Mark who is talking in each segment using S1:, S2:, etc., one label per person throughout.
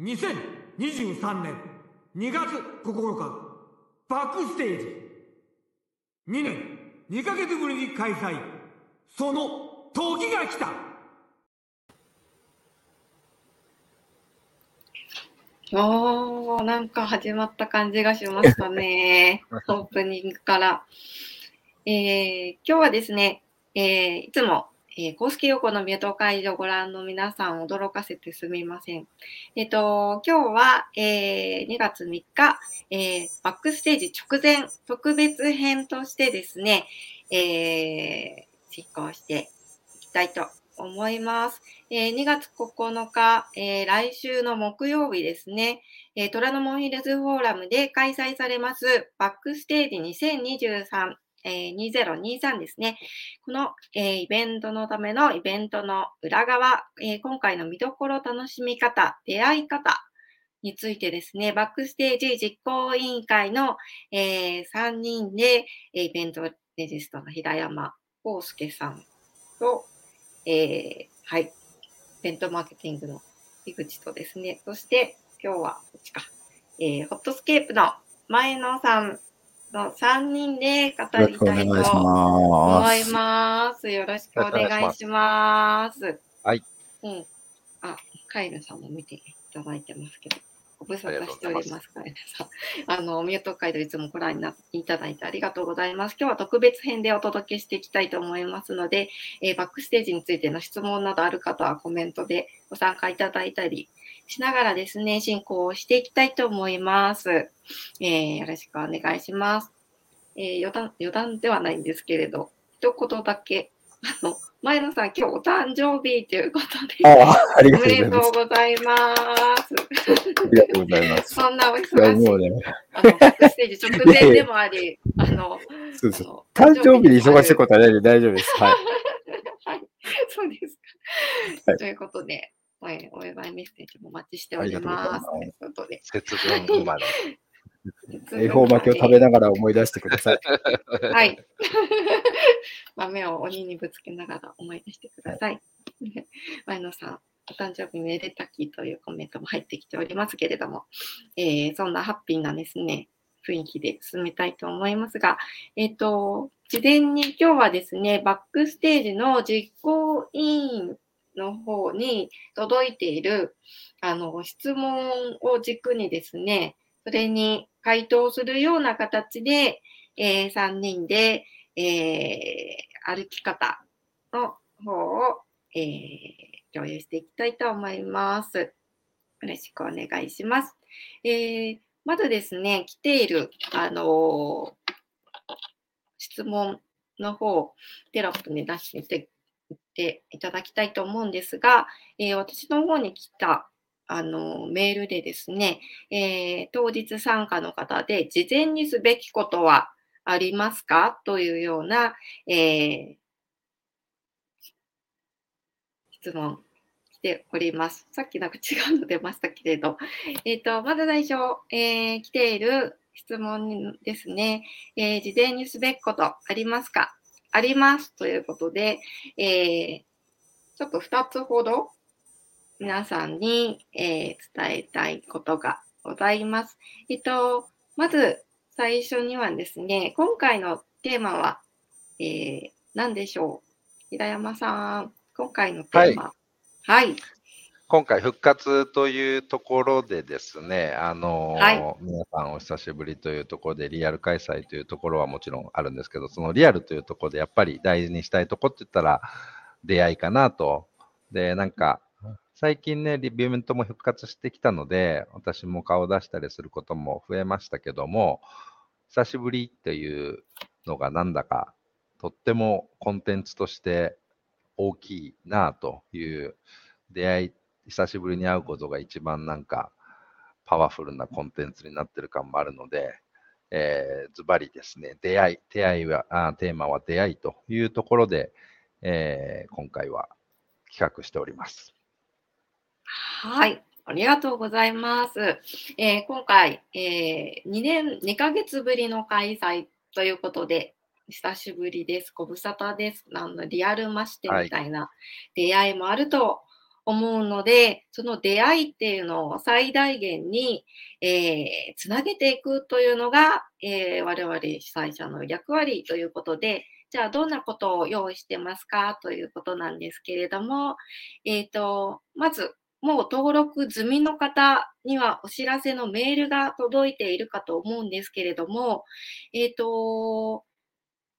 S1: 2023年2月9日バックステージ2年2ヶ月ぶりに開催その時が来た
S2: おー、なんか始まった感じがしましたね。オープニングから。えー今日はですね、えーいつも、えー公式横のミュート会場をご覧の皆さん驚かせてすみません。えっ、と、今日は、えー2月3日、えーバックステージ直前特別編としてですね、えー実行していきたいと思います。えー2月9日、えー来週の木曜日ですね、えー虎ノ門ヒルズフォーラムで開催されますバックステージ2023、えー2023ですね。この、えーイベントのためのイベントの裏側、えー今回の見どころ楽しみ方、出会い方についてですね、バックステージ実行委員会の、えー3人で、えーイベントレジストの平山康介さんと、えーはい、イベントマーケティングの井口とですね、そして今日はこっちか、えーホットスケープの前野さんの3人で語りたいと思い
S3: ます。
S2: よろしくお願いします。
S4: はい。
S2: うん。あ、カイルさんも見ていただいてますけど、ご無沙汰しております、カイルさん。あの、ミュート会でいつもご覧になっていただいてありがとうございます。今日は特別編でお届けしていきたいと思いますので、えーバックステージについての質問などある方はコメントでご参加いただいたりしながらですね、進行をしていきたいと思います。えーよろしくお願いします。えー余談、余談ではないんですけれど、一言だけ、あの、前野さん、今日お誕生日ということで、
S3: ああ、ありが
S2: お
S3: とう
S2: め
S3: ござい
S2: で
S3: ます。
S2: とうございます。
S3: ありがとうございます。
S2: そんなお忙しい
S3: ね、
S2: あの、ステージ直前でもあり、あの、
S3: そうそう。誕生日に忙しい
S2: と
S3: ことはないので大丈夫です。はい。
S2: はい、そうですか。
S3: はい
S2: ということで、えお祝いメッセージもお待ちしてお
S3: あ
S2: り
S3: ます。
S2: ということで、
S4: 節分生まれ。
S3: 恵方巻きを食べながら思い出してください。
S2: はい。豆を鬼にぶつけながら思い出してください。前野さん、お誕生日めでたきというコメントも入ってきておりますけれども、えーそんなハッピーなですね、雰囲気で進めたいと思いますが、えっ、と、事前に今日はですね、バックステージの実行委員の方に届いているあの質問を軸にですね、それに回答するような形で、え3人で、えー歩き方の方を、えー共有していきたいと思います。よろしくお願いします。えーまずですね、来ている、あの質問の方、テロップに出してていただきたいと思うんですが、えー私の方に来た、あのメールでですね、えー当日参加の方で事前にすべきことはありますか？というような、えー質問来ております。さっきなんか違うの出ましたけれど、えっ、と、まず最初、えー来ている質問ですね、え事前にすべきことありますか？ありますということで、えーちょっと2つほど皆さんに、えー伝えたいことがございます。えっと、まず最初にはですね、今回のテーマは、えー何でしょう？平山さん、今回のテーマ。はい。
S4: 今回復活というところでですね、あのー
S2: はい
S4: 皆さんお久しぶりというところでリアル開催というところはもちろんあるんですけど、そのリアルというところでやっぱり大事にしたいとこって言ったら出会いかなと。で、なんか最近ね、リビューメントも復活してきたので、私も顔を出したりすることも増えましたけども、久しぶりっていうのがなんだかとってもコンテンツとして大きいなという出会い、久しぶりに会うことが一番なんかパワフルなコンテンツになってる感もあるので、えーズバリですね、出会い、出会いはあ、テーマは出会いというところで、えー今回は企画しております。
S2: はい。ありがとうございます。えー今回、え2年、2ヶ月ぶりの開催ということで、久しぶりです。ご無沙汰です。あのリアルましてみたいな出会いもあると思うので、その出会いっていうのを最大限に、えー、つなげていくというのが、えー、我々主催者の役割ということで、じゃあどんなことを用意してますかということなんですけれども、えっ、ー、と、まず、もう登録済みの方にはお知らせのメールが届いているかと思うんですけれども、えっ、ー、と、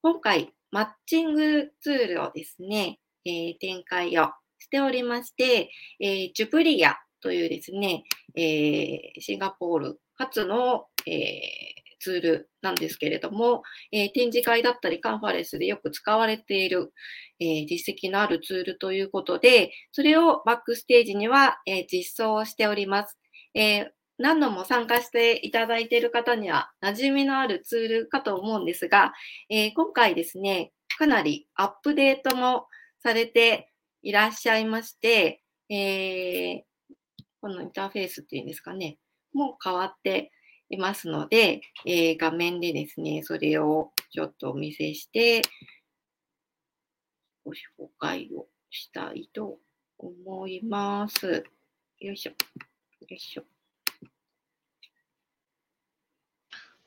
S2: 今回、マッチングツールをですね、えー、展開をしておりまして、えー、ジュプリアというですね、えー、シンガポール初の、えー、ツールなんですけれども、えー、展示会だったりカンファレンスでよく使われている、えー、実績のあるツールということで、それをバックステージには、えー、実装しております。え何度も参加していただいている方には馴染みのあるツールかと思うんですが、え今回ですね、かなりアップデートもされていらっしゃいまして、えー、このインターフェースっていうんですかね、もう変わっていますので、えー、画面でですね、それをちょっとお見せして、ご紹介をしたいと思います。よいしょ。よいしょ。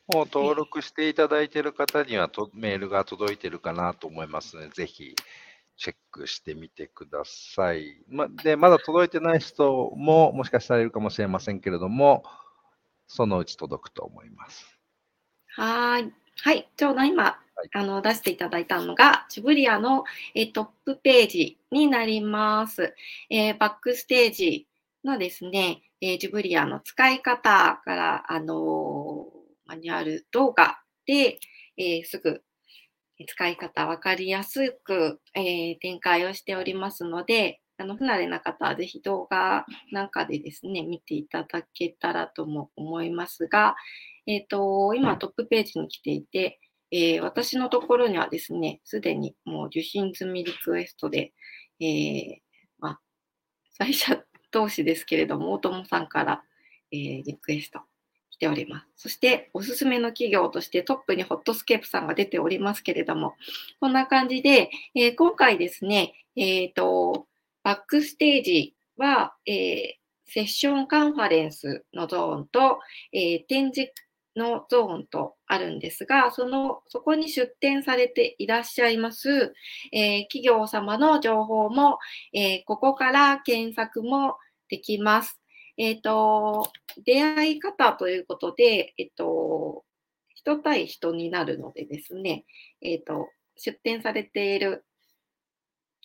S4: もう登録していただいている方にはとメールが届いているかなと思いますので、ぜひチェックしてみてください。まで、まだ届いてない人ももしかしたらいるかもしれませんけれども、そのうち届くと思います。
S2: はい。はい。ちょうど今、はい、あの出していただいたのが、ジブリアの、えトップページになります。えー、バックステージのですね、えー、ジブリアの使い方から、あのー、マニュアル動画で、えすぐ使い方分かりやすく、えー、展開をしておりますので、あの不慣れな方はぜひ動画なんかでですね、見ていただけたらとも思いますが、えっ、ー、と、今トップページに来ていて、えー、私のところにはですね、すでにもう受信済みリクエストで、えー、まあ、最初同士ですけれども、大友さんから、えー、リクエストております。そして、おすすめの企業としてトップにホットスケープさんが出ておりますけれども、こんな感じで、えー、今回ですね、えっ、ー、と、バックステージは、えー、セッションカンファレンスのゾーンと、え展示のゾーンとあるんですが、その、そこに出展されていらっしゃいます、え企業様の情報も、えここから検索もできます。えっ、ー、と、出会い方ということで、えっ、ー、と、人対人になるのでですね、えっ、ー、と、出展されている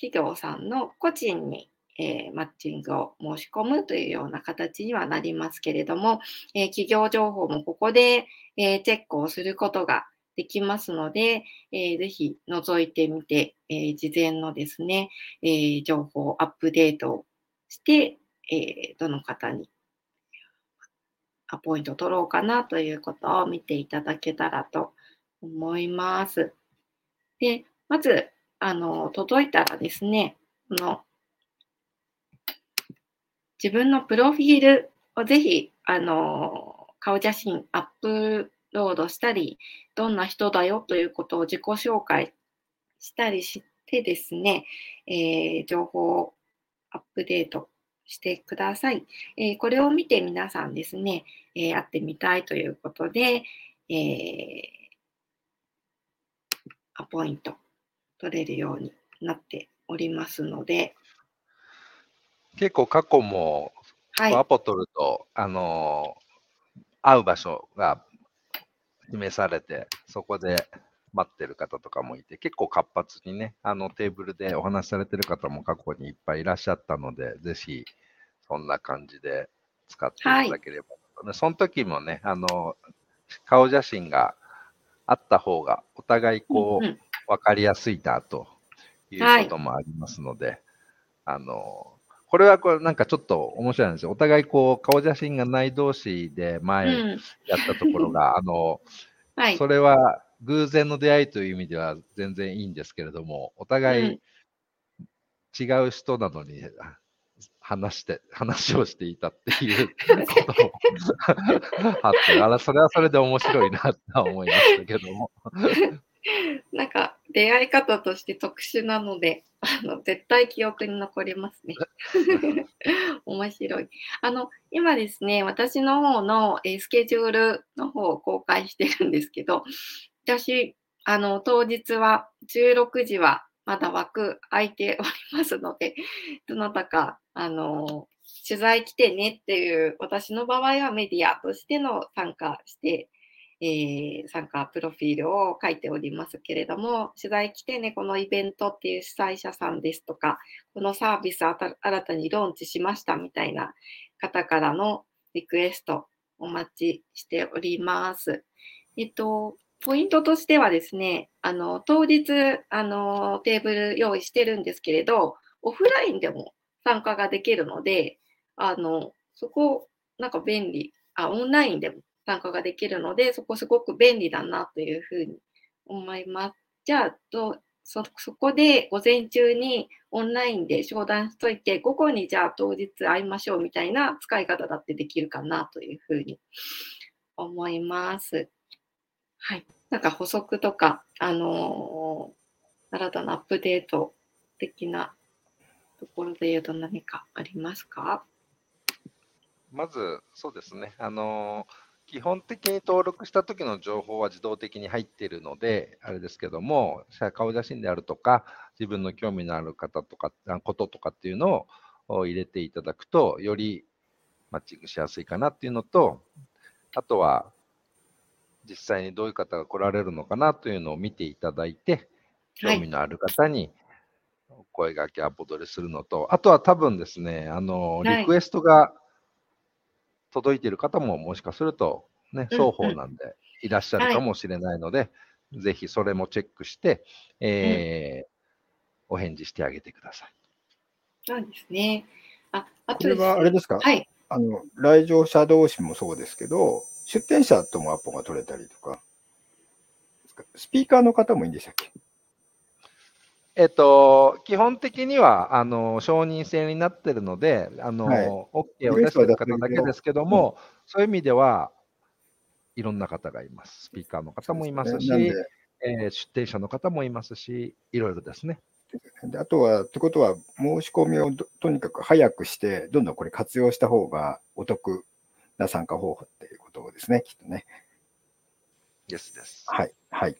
S2: 企業さんの個人に、えマッチングを申し込むというような形にはなりますけれども、え企業情報もここで、えチェックをすることができますので、えー、ぜひ覗いてみて、えー、事前のですね、えー、情報アップデートして、えー、どの方にアポイント取ろうかなということを見ていただけたらと思います。で、まず、あの、届いたらですね、この、自分のプロフィールをぜひ、あの、顔写真アップロードしたり、どんな人だよということを自己紹介したりしてですね、えー、情報アップデートしてください。えー、これを見て皆さんですね、えー、会ってみたいということで、えー、アポイント取れるようになっておりますので。
S4: 結構過去も、はい、アポ取ると、あの会う場所が示されて、そこで待ってる方とかもいて、結構活発にね、あのテーブルでお話しされてる方も過去にいっぱいいらっしゃったので、ぜひそんな感じで使っていただければ。はい、その時もね、あの、顔写真があった方が、お互いこう、わ、かりやすいなとい。うこともありますので、はい、あの、これはこれなんかちょっと面白いんですよ。お互いこう、顔写真がない同士で前やったところが、うん、あの、はい、それは偶然の出会いという意味では全然いいんですけれども、お互い違う人なのに、話して、話をしていたっていうことを あって、あら、それはそれで面白いなと思いましたけども。
S2: なんか、出会い方として特殊なので、あの絶対記憶に残りますね。面白い。あの、今ですね、私の方の、えースケジュールの方を公開してるんですけど、私、あの、当日は16時はまだ枠空いておりますので、どなたか、あの、取材来てねっていう、私の場合はメディアとしての参加して、えー参加プロフィールを書いておりますけれども、取材来てね、このイベントっていう主催者さんですとか、このサービス新たにローンチしましたみたいな方からのリクエストお待ちしております。えっと、ポイントとしてはですね、あの、当日、あの、テーブル用意してるんですけれど、オフラインでも参加ができるので、あの、そこ、なんか便利、あ、オンラインでも参加ができるので、そこすごく便利だなというふうに思います。じゃあ、どそそこで午前中にオンラインで商談しといて、午後にじゃあ当日会いましょうみたいな使い方だってできるかなというふうに思います。はい。なんか補足とか、あのー新たなアップデート的なところで言うと何かありますか？
S4: まず、そうですね。あの基本的に登録した時の情報は自動的に入っているので、あれですけども、顔写真であるとか、自分の興味のある方とか、こととかっていうのを入れていただくと、よりマッチングしやすいかなっていうのと、あとは、実際にどういう方が来られるのかなというのを見ていただいて、
S2: はい。
S4: 興味のある方にお声掛けアポ取りするのと、あとは多分ですね、あの、
S2: はい。
S4: リクエストが届いている方ももしかすると、ね、
S2: うん
S4: 双方なんでいらっしゃるかもしれないので、ぜひそれもチェックして、えーお返事してあげてください。
S2: そうですね。あ、あ
S3: ことれはあれですか、
S2: はい。
S3: あの、来場者同士もそうですけど、出店者ともアポが取れたりとか、スピーカーの方もいいんでしたっけ？
S4: えっと、基本的には、あの、承認制になってるので、あの、
S3: はい。
S4: OK を出してる方だけですけども、そういう意味では、いろんな方がいます。スピーカーの方もいますし、
S3: なんで。
S4: えー出店者の方もいますし、いろいろですね。
S3: であとは、ってことは、申し込みをどとにかく早くして、どんどんこれ活用した方がお得な参加方法っていうことですね、きっとね。
S4: ですです。
S3: はい。はい。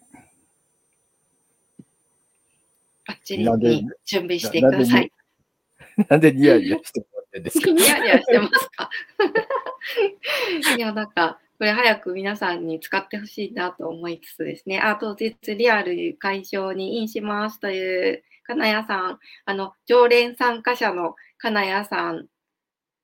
S2: バッチリに準備してください。
S3: なんでニヤニヤしてもらってるんですか？
S2: ニヤニヤしてますか？いや、なんか、これ早く皆さんに使ってほしいなと思いつつですね、あ、当日リアル会場にインしますという金谷さん、あの、常連参加者の金谷さん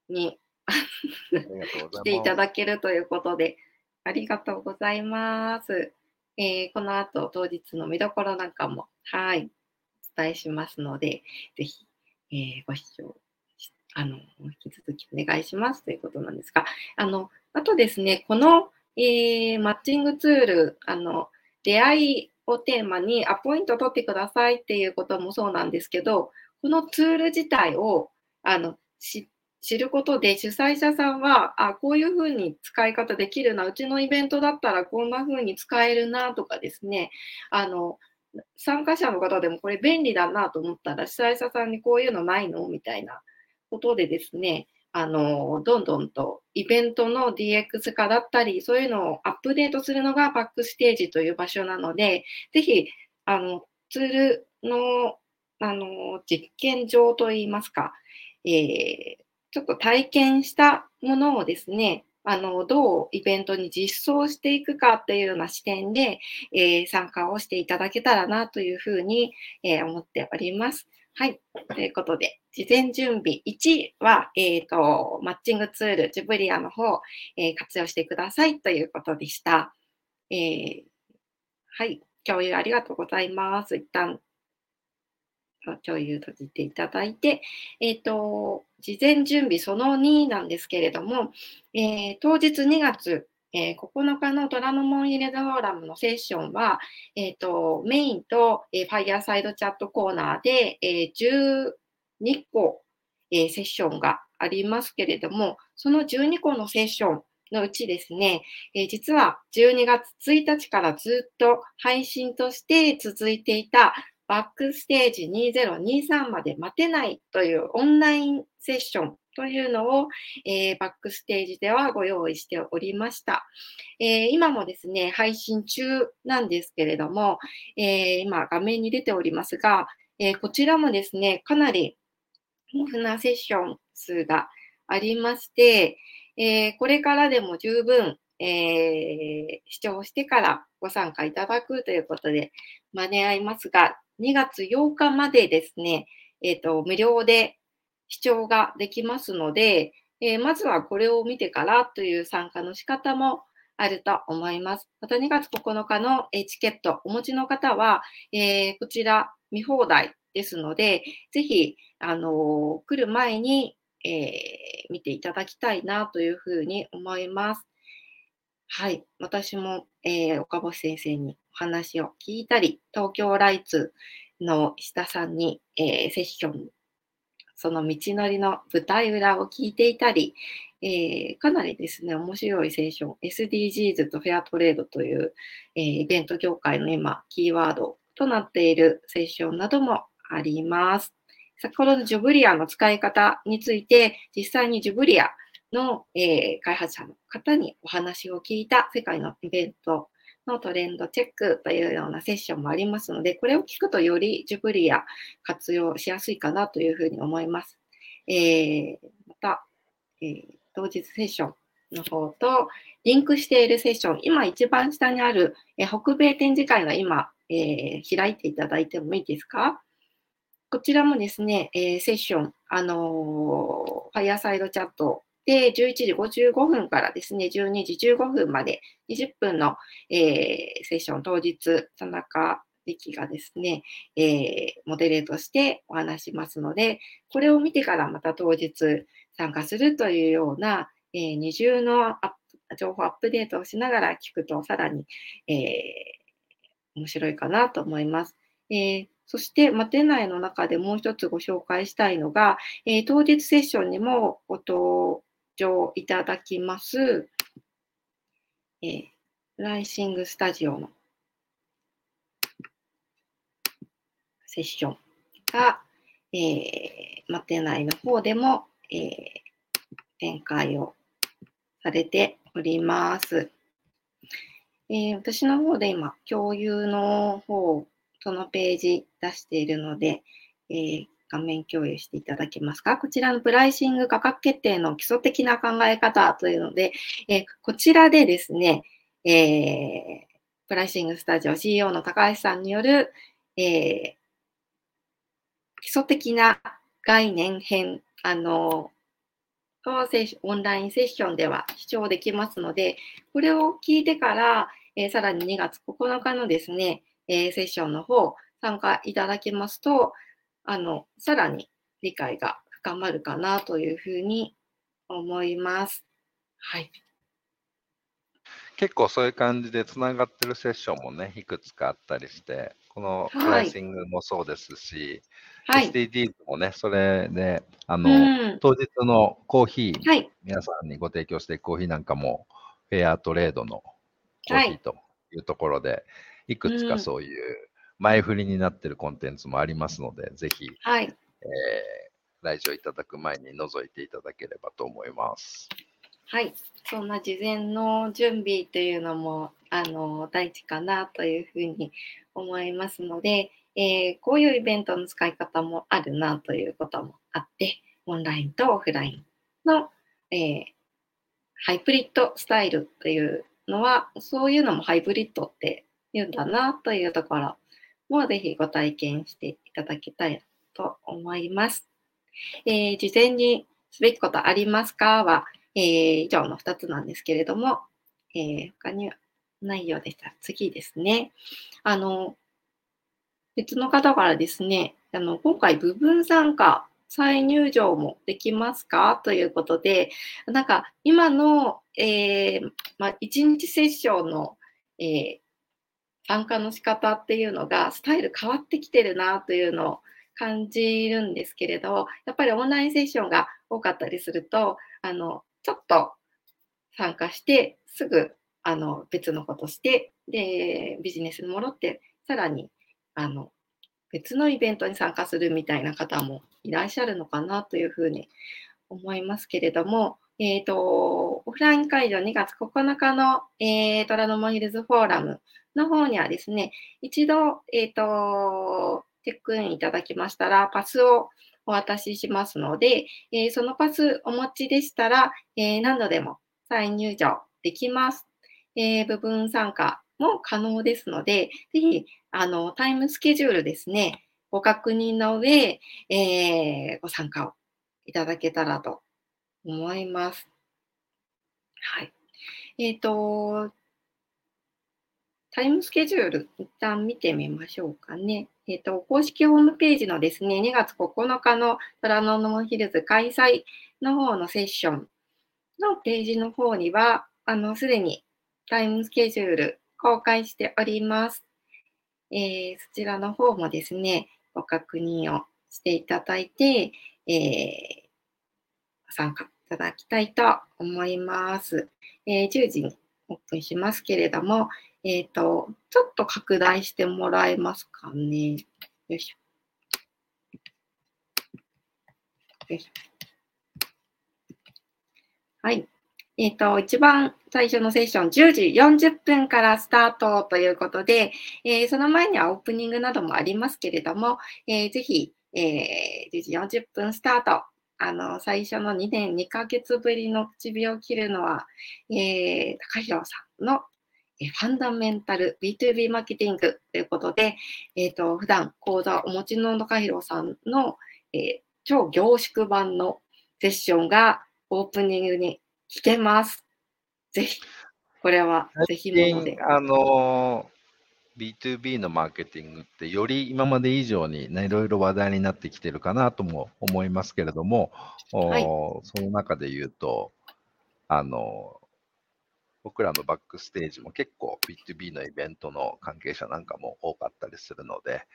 S2: に来ていただけるということで、ありがとうございます。えーこの後、当日の見どころなんかも、はい、お伝えしますので、ぜひ、えーご視聴、あの、引き続きお願いしますということなんですが、あの、あとですね、この、えーマッチングツール、あの、出会いをテーマにアポイント取ってくださいっていうこともそうなんですけど、このツール自体を、あの、知知ることで主催者さんは、あ、こういうふうに使い方できるな、うちのイベントだったらこんなふうに使えるなとかですね、あの、参加者の方でもこれ便利だなと思ったら、主催者さんにこういうのないの？みたいなことでですね、あの、どんどんとイベントの DX 化だったり、そういうのをアップデートするのがバックステージという場所なので、ぜひ、あの、ツールの、あの、実験場といいますか、えーちょっと体験したものをですね、あの、どうイベントに実装していくかっていうような視点で、えー参加をしていただけたらなというふうに、えー思っております。はい。ということで、事前準備1は、えっ、と、マッチングツール、ジブリアの方、えー活用してくださいということでした。えーはい。共有ありがとうございます。一旦、共有閉じていただいて、えっ、と、事前準備その2なんですけれども、えー当日2月、えー9日の虎ノ門入れフォーラムのセッションは、えっ、と、メインと、えーファイヤーサイドチャットコーナーで、えー12個、えセッションがありますけれども、その12個のセッション、のうちですね、え、実は12月1日からずっと配信として続いていたバックステージ2023まで待てないというオンラインセッションというのを、えー、バックステージではご用意しておりました。えー、今もですね、配信中なんですけれども、えー、今画面に出ておりますが、えこちらもですね、かなり豊富なセッション数がありまして、えこれからでも十分、え視聴してからご参加いただくということで間に合いますが、2月8日までですね、えっ、と、無料で視聴ができますので、えー、まずはこれを見てからという参加の仕方もあると思います。また2月9日のチケットお持ちの方は、えー、こちら見放題ですので、ぜひ、あのー、来る前に、え見ていただきたいなというふうに思います。はい。私も、え岡星先生に話を聞いたり、東京ライツの石田さんに、えセッションその道のりの舞台裏を聞いていたり、えー、かなりですね、面白いセッション、SDGs とフェアトレードという、えー、イベント業界の今、キーワードとなっているセッションなどもあります。先ほどのジョブリアの使い方について、実際にジョブリアの、えー、開発者の方にお話を聞いた世界のイベントのトレンドチェックというようなセッションもありますので、これを聞くとよりジュブリア活用しやすいかなというふうに思います。えー、また、えー、当日セッションの方とリンクしているセッション、今一番下にある、えー、北米展示会が今、え、開いていただいてもいいですか？こちらもですね、え、セッション、あの、ファイアサイドチャットで、11時55分からですね、12時15分まで20分の、えー、セッション当日、田中力がですね、えー、モデレートしてお話しますので、これを見てからまた当日参加するというような、えー、二重の情報アップデートをしながら聞くとさらに、え、面白いかなと思います。え、そして、待てないの中でもう一つご紹介したいのが、えー、当日セッションにもご登聴いただきます、えー、ライシングスタジオのセッションが、えー、待てないの方でも、えー、展開をされております。えー、私の方で今、共有の方、そのページ出しているので、えー、画面共有していただけますか？こちらのプライシング価格決定の基礎的な考え方というので、えこちらでですね、えー、プライシングスタジオ CEO の高橋さんによる、えー、基礎的な概念編、あの、オンラインセッションでは視聴できますので、これを聞いてから、えー、さらに2月9日のですね、えー、セッションの方、参加いただけますと、あの、さらに理解が深まるかなというふうに思います。はい。
S4: 結構そういう感じでつながってるセッションもね、いくつかあったりして、このプライシングもそうですし、はい、SDGs もね、それで、あの、うん、当日のコーヒー、はい、皆さんにご提供していくコーヒーなんかも、フェアトレードのコーヒーというところで、はい、いくつかそういう前振りになってるコンテンツもありますので、ぜひ、はい、えー、来場いただく前に覗いていただければと思います。
S2: はい、そんな事前の準備というのもあの大事かなというふうに思いますので、えー、こういうイベントの使い方もあるなということもあって、オンラインとオフラインの、えー、ハイブリッドスタイルというのは、そういうのもハイブリッドって言うんだなというところもぜひご体験していただきたいと思います。えー、事前にすべきことありますかは、えー、以上の2つなんですけれども、えー、他にはないようでしたら次ですね。あの、別の方からですね、あの今回部分参加再入場もできますか？ということで、なんか今の、えーまあ、1日セッションの、えー、参加の仕方っていうのがスタイル変わってきてるなというのを感じるんですけれどやっぱりオンラインセッションが多かったりするとあのちょっと参加して、すぐあの別のことして、で、ビジネスに戻って、さらにあの別のイベントに参加するみたいな方もいらっしゃるのかなというふうに思いますけれども、えっ、と、オフライン会場2月9日の、えー、虎ノ門ヒルズフォーラムの方にはですね、一度、えっ、と、チェックインいただきましたら、パスをお渡ししますので、えーそのパスお持ちでしたら、えー何度でも再入場できます。えー部分参加も可能ですので、ぜひ、あの、タイムスケジュールですね、ご確認の上、えご参加をいただけたらと思います。はい。えっ、と、タイムスケジュール、一旦見てみましょうかね。えっ、と、公式ホームページのですね、2月9日の虎ノ門ヒルズ開催の方のセッションのページの方には、あの、すでにタイムスケジュール公開しております。えーそちらの方もですね、ご確認をしていただいて、えー参加いただきたいと思います。えー10時にオープンしますけれども、えっ、と、ちょっと拡大してもらえますかね。よいしょ。よいしょ。はい。えっ、と、一番最初のセッション、10時40分からスタートということで、えーその前にはオープニングなどもありますけれども、えーぜひ、えー10時40分スタート。あの、最初の2年2ヶ月ぶりの口火を切るのは、えー高弘さんのえーファンダメンタル B2B マーケティングということで、えっ、と、普段講座をお持ちの高弘さんの、えー超凝縮版のセッションがオープニングに聞けます。ぜひ、これはぜひもので。
S4: あのー B2B のマーケティングってより今まで以上にねいろいろ話題になってきてるかなとも思いますけれども、
S2: はい。
S4: その中で言うと、あのー僕らのバックステージも結構 B2B のイベントの関係者なんかも多かったりするので、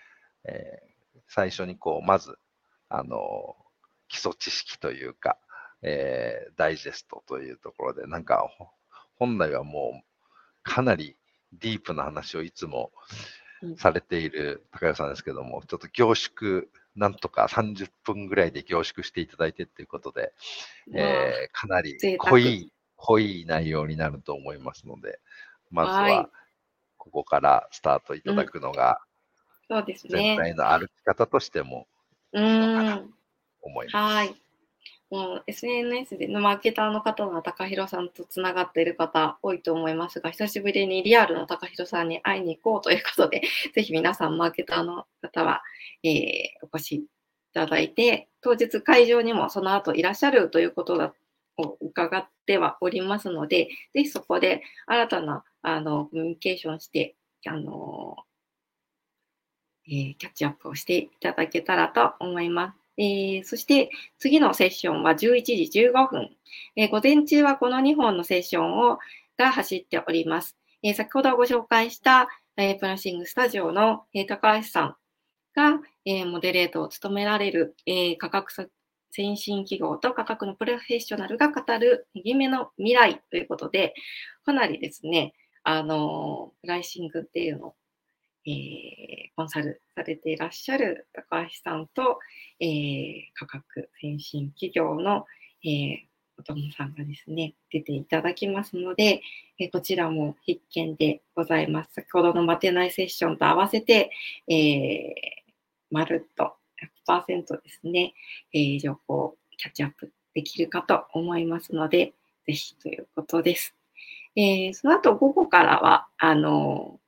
S4: えー最初にこう、まず、あのー基礎知識というか、えーダイジェストというところで、なんかほ本来はもうかなりディープな話をいつも
S2: うん
S4: されている高谷さんですけども、ちょっと凝縮、なんとか30分ぐらいで凝縮していただいてということで、えーかなり濃い、濃い内容になると思いますので、まず
S2: は
S4: ここからスタートいただくのが、
S2: そうです
S4: 全
S2: ね。
S4: 体の歩き方としても
S2: うーん。
S4: 思います。
S2: はい。もう SNS でのマーケターの方は高弘さんとつながっている方多いと思いますが、久しぶりにリアルの高弘さんに会いに行こうということで、ぜひ皆さんマーケターの方は、えーお越しいただいて、当日会場にもその後いらっしゃるということだを伺ってはおりますので、ぜひそこで新たなあのコミュニケーションして、あのえーキャッチアップをしていただけたらと思います。えーそして次のセッションは11時15分。えー午前中はこの2本のセッションをが走っております。えー先ほどご紹介した、えープラッシングスタジオの、えー高橋さんが、えーモデレートを務められる、えー価格先進企業と価格のプロフェッショナルが語る夢の未来ということで、かなりですね、あのプライシングっていうのをえコンサルされていらっしゃる高橋さんと、えー価格先進企業の、えーお友さんがですね、出ていただきますので、えーこちらも必見でございます。先ほどの待てないセッションと合わせて、えまるっと100%ですね、え情報をキャッチアップできるかと思いますので、ぜひということです。えその後午後からは、あの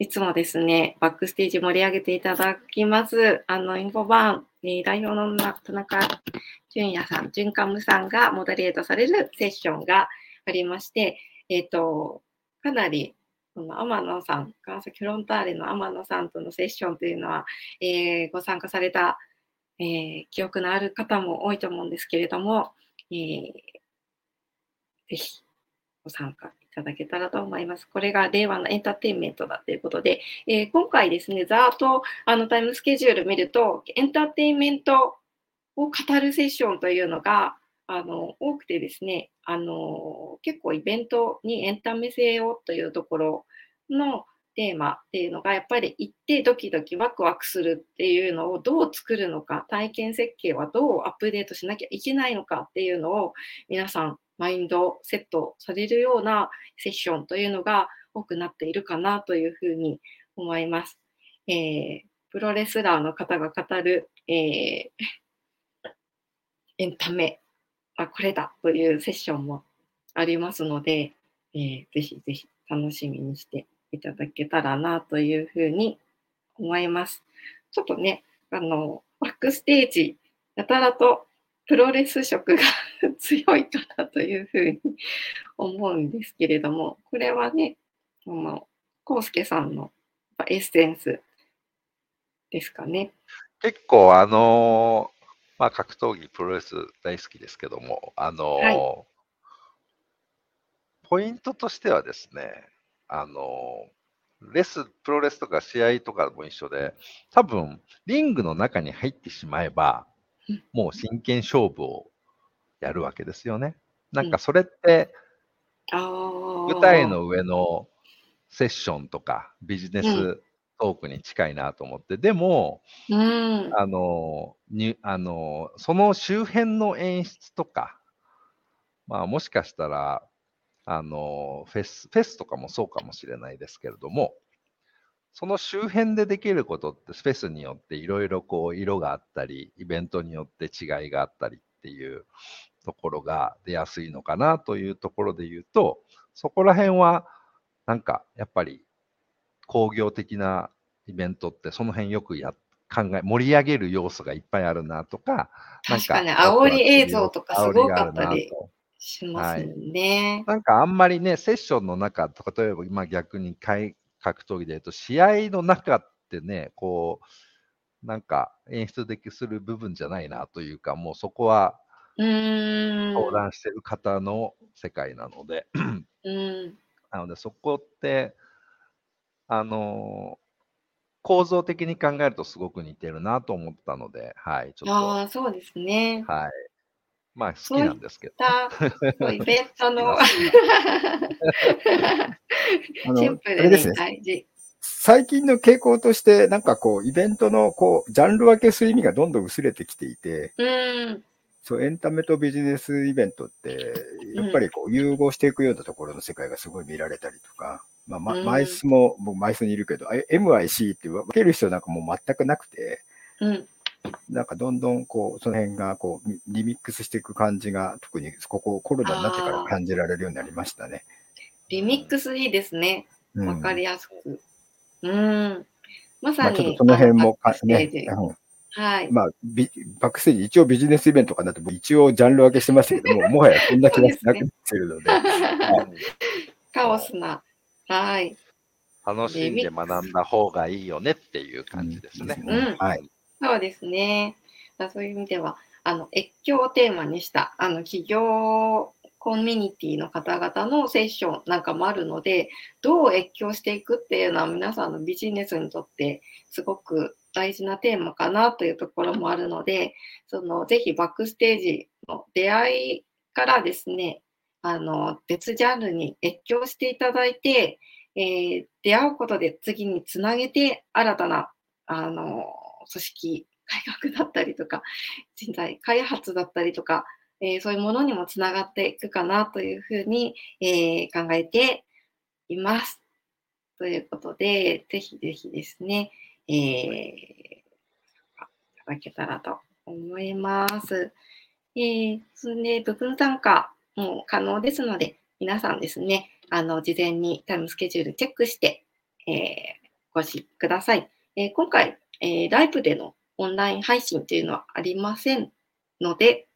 S2: いつもですね、バックステージ盛り上げていただきます、あの、インフォバーン、えー代表のな田中淳也さん、淳カムさんがモデレートされるセッションがありまして、えっ、と、かなり、この天野さん、川崎フロンターレの天野さんとのセッションというのは、えーご参加された、えー記憶のある方も多いと思うんですけれども、えーぜひご参加ただけたらと思います。これが令和のエンターテインメントだということで、えー今回ですね、ざーっとあのタイムスケジュール見ると、エンターテインメントを語るセッションというのが、あの多くてですね、あの結構イベントにエンタメ性をというところのテーマっていうのがやっぱり行ってドキドキワクワクするっていうのをどう作るのか体験設計はどうアップデートしなきゃいけないのかっていうのを皆さんマインドセットされるようなセッションというのが多くなっているかなというふうに思います。えー、プロレスラーの方が語る、えー、エンタメはこれだというセッションもありますので、えー、ぜひぜひ楽しみにしていただけたらなというふうに思います。ちょっとね、あの、バックステージ、やたらとプロレス色が 強いかなというふうに思うんですけれども、これはね、あの、コウスケさんのエッセンスですかね。
S4: 結構、あのー、まあ、格闘技、プロレス大好きですけども、あのーはい、ポイントとしてはですね、あの、レス、プロレスとか試合とかも一緒で、多分、リングの中に入ってしまえば、もう真剣勝負をやるわけですよね。なんかそれって、舞台の上のセッションとかビジネストークに近いなと思って、でも、
S2: うん、
S4: あのにあの、その周辺の演出とか、まあ、もしかしたらあの、フェス、フェスとかもそうかもしれないですけれども、その周辺でできることってフェスによっていろいろこう色があったり、イベントによって違いがあったりっていうところが出やすいのかなというところで言うと、そこら辺はなんかやっぱり工業的なイベントってその辺よくや考え、盛り上げる要素がいっぱいあるなとか、
S2: 確かに煽り映像とかすごかったりしますね、
S4: はい。なんかあんまりね、セッションの中とか、例えば今逆に格闘技で言うと、試合の中ってね、こう、なんか演出できする部分じゃないなというか、もうそこは相談してる方の世界なので、
S2: うん
S4: なのでそこって、あの構造的に考えるとすごく似てるなと思ったので、はい、
S2: ちょっと。ああ、そうですね。
S4: はい。まあ、好きなんですけど。
S2: そうイベントの シンプルに大事。
S3: 最近の傾向として、なんかこう、イベントのこう、ジャンル分けする意味がどんどん薄れてきていて、
S2: うん、
S3: そう、エンタメとビジネスイベントって、やっぱりこう、融合していくようなところの世界がすごい見られたりとか、まあ、ま、マイスも、僕マイスにいるけど、MIC って分ける必要なんかもう全くなくて、
S2: うん
S3: なんかどんどんこう、その辺がこう、リミックスしていく感じが、特にここコロナになってから感じられるようになりましたね。
S2: リミックスいいですね。わかりやすく。うん。まさに。まあ、
S3: ちょっとその辺もね、
S2: はい。
S3: まあ、ビバックステージ、一応ビジネスイベントかなと、一応ジャンル分けしてましたけども、もはやそんな気がしなくなってるので。
S2: カオスな。はい。
S4: 楽しんで学んだ方がいいよねっていう感じですね。
S2: うん。はい。そうですね。そういう意味では、あの、越境をテーマにした、あの、企業コミュニティの方々のセッションなんかもあるので、どう越境していくっていうのは皆さんのビジネスにとってすごく大事なテーマかなというところもあるので、そのぜひバックステージの出会いからですね、あの別ジャンルに越境していただいて、えー、出会うことで次につなげて新たなあの組織改革だったりとか、人材開発だったりとか、えー、そういうものにもつながっていくかなというふうに、えー、考えています。ということで、ぜひぜひですね、えー、いただけたらと思います。えー、それで部分参加も可能ですので、皆さんですね、あの、事前にタイムスケジュールチェックして、えー、ごしください。えー、今回、えー、ライブでのオンライン配信というのはありませんので、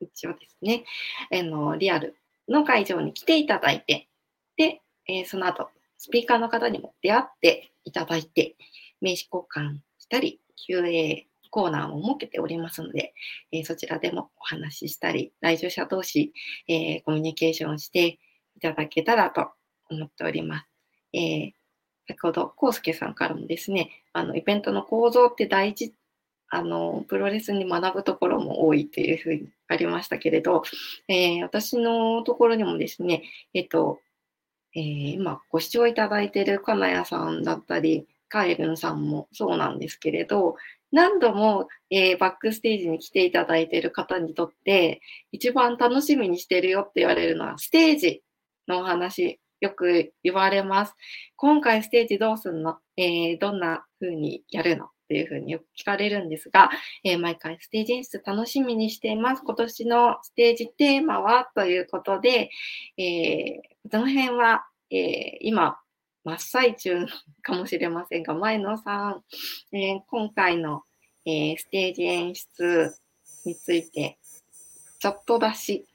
S2: 一応ですね、あのリアルの会場に来ていただいて、で、えー、その後、スピーカーの方にも出会っていただいて、名刺交換したり、QA コーナーも設けておりますので、えー、そちらでもお話ししたり、来場者同士、えー、コミュニケーションしていただけたらと思っております。えー、先ほど、コウスケさんからもですね、あの、イベントの構造って大事、あの、プロレスに学ぶところも多いというふうにありましたけれど、え私のところにもですね、えっと、えー今ご視聴いただいている金谷さんだったり、カエルンさんもそうなんですけれど、何度も、えーバックステージに来ていただいている方にとって、一番楽しみにしてるよって言われるのは、ステージのお話、よく言われます。今回ステージどうすんの、えーどんな風にやるのっていう風によく聞かれるんですが、えー毎回ステージ演出楽しみにしています。今年のステージテーマは？ということで、えーこの辺は、えー今、真っ最中かもしれませんが、前野さん、えー今回の、えーステージ演出について、ちょっとだし、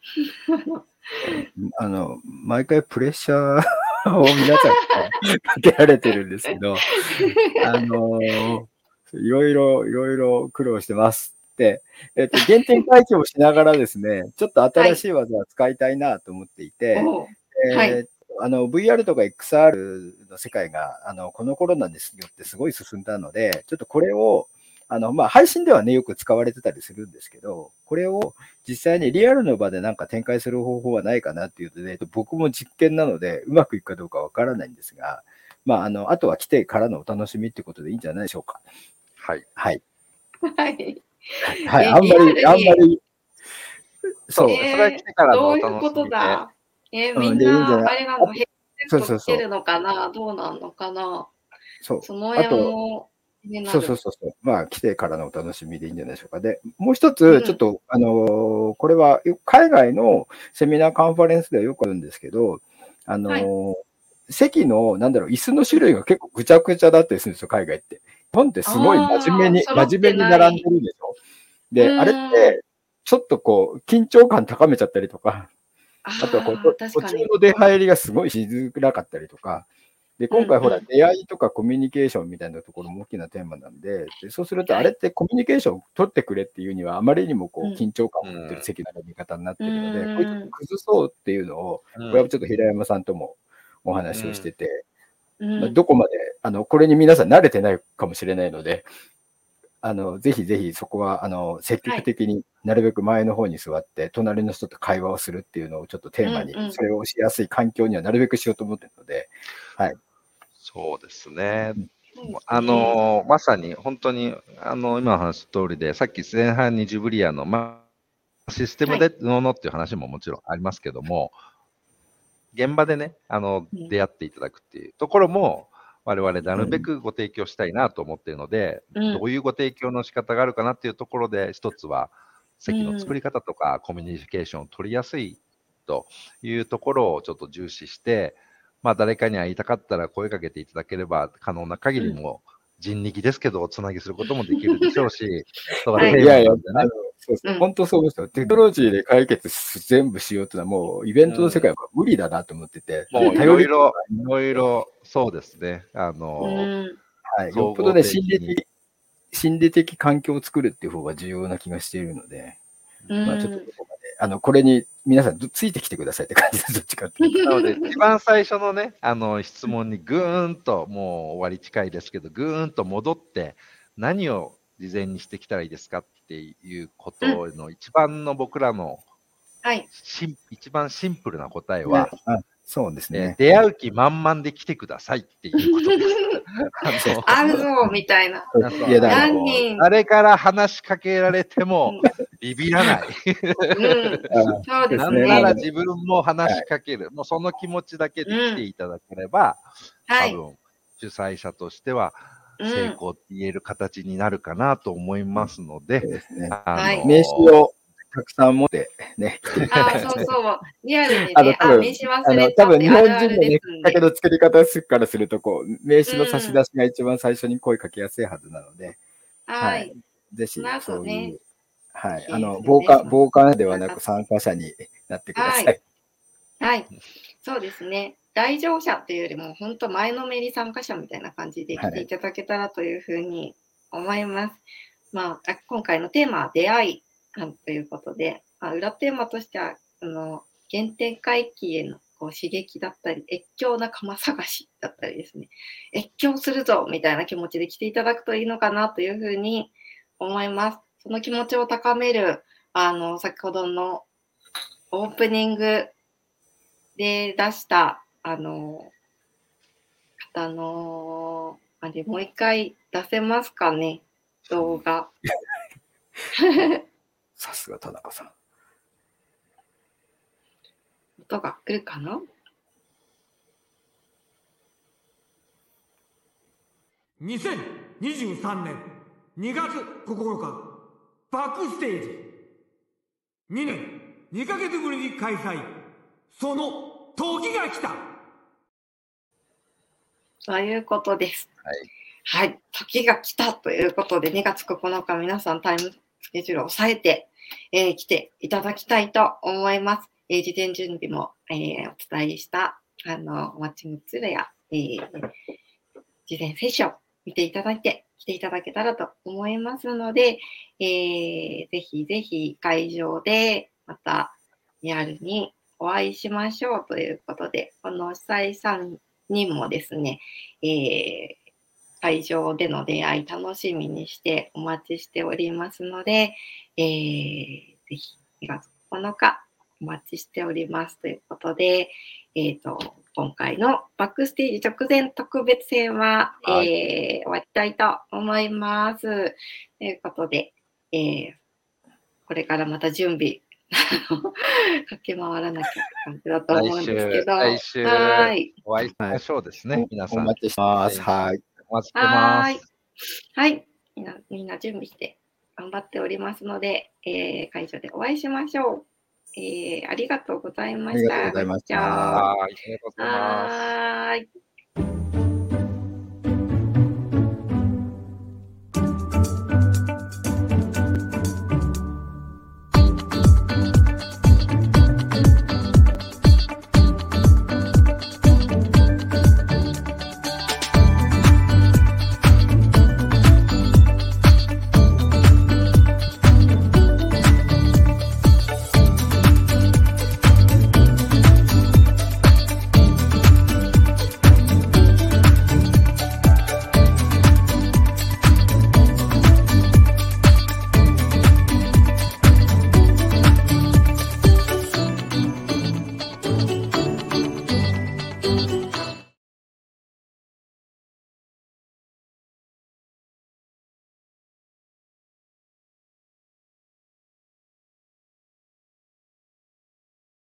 S3: あの、毎回プレッシャーを皆さんかけられてるんですけど、あのいろいろ、いろいろ苦労してますって、えっと、原点回帰をしながらですね、ちょっと新しい技を使いたいなと思っていて、えー
S2: はい
S3: あの VR とか XR の世界があのこのコロナによってすごい進んだので、ちょっとこれをあの、まあ、配信ではね、よく使われてたりするんですけど、これを実際にリアルの場でなんか展開する方法はないかなっていうとね、僕も実験なので、うまくいくかどうかわからないんですが、まあ、あの、あとは来てからのお楽しみってことでいいんじゃないでしょうか。
S4: はい。
S3: はい。
S2: はい。
S3: はい。
S2: え
S3: あんまり、あんまり、そう。
S4: それは来てからの
S2: どう
S4: お
S2: いうこと
S4: 楽しみで。
S2: だ？えー
S3: うん
S2: みんな、あれなの、ヘッドセット
S3: そうそうそう
S2: つけるのかな？どうなんのかな？
S3: そう。
S2: その辺も
S3: そう
S2: る。
S3: そうそうそう。まあ、来てからのお楽しみでいいんじゃないでしょうか。で、もう一
S2: う
S3: つ、
S2: ん
S3: ちょっと、あのーこれは、よ海外のセミナーカンファレンスではよくあるんですけど、あのー席の、なんだろう、椅子の種類が結構ぐちゃぐちゃだったりするんですよ、海外って。日本ってすごい真面目に、真面目に並んでるでしょ？で、
S2: うん
S3: あれって、ちょっとこう、緊張感高めちゃったりとか、
S2: あ
S3: あとはこう。途中の出入りがすごいしづらかったりとか、で、今回ほら、
S2: うん
S3: 出会いとかコミュニケーションみたいなところも大きなテーマなんで、でそうすると、
S2: はい。
S3: あれってコミュニケーションを取ってくれっていうには、あまりにもこう
S2: うん。
S3: 緊張感を持ってる席の並び方になってるので、
S2: うん。
S3: こういうとこ崩そうっていうのを、
S4: うん。
S3: これはちょっと平山さんともお話をしてて、
S2: うん。
S3: まあどこまで、あの、これに皆さん慣れてないかもしれないので、あの、ぜひぜひそこは、あの、積極的になるべく前の方に座って、隣の人と会話をするっていうのをちょっとテーマに
S2: うんう、ん。
S3: それをしやすい環境にはなるべくしようと思ってるので、
S4: そうですね。
S2: そうですね
S4: あのーまさに本当に、あの今の話の通りで、さっき前半にジブリアの、まあ、システムでののっていう話ももちろんありますけども、現場でね、あの
S2: うん。
S4: 出会っていただくっていうところも、我々なるべくご提供したいなと思っているので、
S2: うん。
S4: どういうご提供の仕方があるかなっていうところで、一つは席の作り方とか、コミュニケーションを取りやすいというところをちょっと重視して、まあ、誰かに会いたかったら声かけていただければ、可能な限りも人力ですけど、おつなぎすることもできるでしょうし、それが
S2: はい。
S3: いやいや、そうそう。
S2: うん。
S3: 本当そうですよ。テクノロジーで解決す全部しようっていうのはもうイベントの世界は無理だなと思ってて、
S4: もういろいろ、いろいろ、そうですね。あの、
S2: うん
S3: はい、よっぽどね、心理的、心理的環境を作るっていう方が重要な気がしているので、
S2: うん。
S3: まあちょっとここまで、あの、これに皆さんどついてきてくださいって感じです、どっちかっていうと。
S4: なので、一番最初のね、あの質問にぐーんと、もう終わり近いですけど、ぐーんと戻って、何を事前にしてきたらいいですかっていうことの一番の僕らの
S2: はい。
S4: 一番シンプルな答えは、
S3: あそうです
S4: ね
S3: ね。
S4: 出会う気満々で来てくださいっていうことです。
S2: あるぞみたいな。
S4: 誰から話しかけられても ビビらない。
S2: うん。
S3: あ
S2: そうです
S4: なん
S3: ね
S4: なら
S2: ね。
S4: 自分も話しかける。もうその気持ちだけで来ていただければ、
S2: はい。
S4: 多分主催者としては
S2: うん
S4: 成功って言える形になるかなと思いますので、
S3: そうですね。
S4: あの
S2: はい
S3: 名刺をたくさん持ってね、
S2: あ
S3: だいて
S2: そうそう。リアルにね、あ、
S3: あの多分
S2: 名刺忘
S3: あの、
S2: れた
S3: 多分日本人のね
S2: るですん、で。
S3: だけど作り方からすると、こう、名刺の差し出しが一番最初に声かけやすいはずなので、
S2: はい。
S3: ぜひ
S2: そ
S3: う
S2: ね
S3: いう、はい、
S2: いい
S3: あの、傍観、傍観ではなく参加者になってください。
S2: はいはい。そうですね。来場者っていうよりも、本当前のめり参加者みたいな感じで来ていただけたらというふうに思います。まあ、あ今回のテーマは出会いあということで、まあ、裏テーマとしては、あの、原点回帰へのこう刺激だったり、越境仲間探しだったりですね、越境するぞみたいな気持ちで来ていただくといいのかなというふうに思います。その気持ちを高めるあの、先ほどのオープニングで出した、あの、方の、あれ、もう一回出せますかね？動画。
S3: さすが田中さん。
S2: 音が来るかな
S1: ？2023年2月9日バックステージ。2年2ヶ月ぶりに開催。その時が来た
S2: ということです。
S4: はい。
S2: はい。時が来たということで、2月9日、皆さんタイムスケジュールを抑えて、えー来ていただきたいと思います。えー事前準備も、えーお伝えした、あの、マッチングツールや、えー事前セッション見ていただいて、来ていただけたらと思いますので、えーぜひぜひ会場で、またリアルにお会いしましょうということで、この主催さんにもですね、えー会場での出会い楽しみにしてお待ちしておりますので、えーぜひ2月9日お待ちしておりますということで、えっ、と、今回のバックステージ直前特別編は、
S4: はい
S2: えー終わりたいと思います。ということで、えーこれからまた準備、駆け回らなきゃって感じだと思うんですけど、
S4: 来週来週
S2: はい。
S4: お会いしましょうですね、皆さん。
S3: お待ちしてます。
S4: はい
S3: はい。
S4: お待ちして
S2: はーい
S4: ます。。
S2: はい。みんな、みんな準備して頑張っておりますので、えー会場でお会いしましょう。えーありがとうございました。
S3: ありがとうございました
S2: じゃあ
S4: はい、ありがとうございます。
S2: はーい。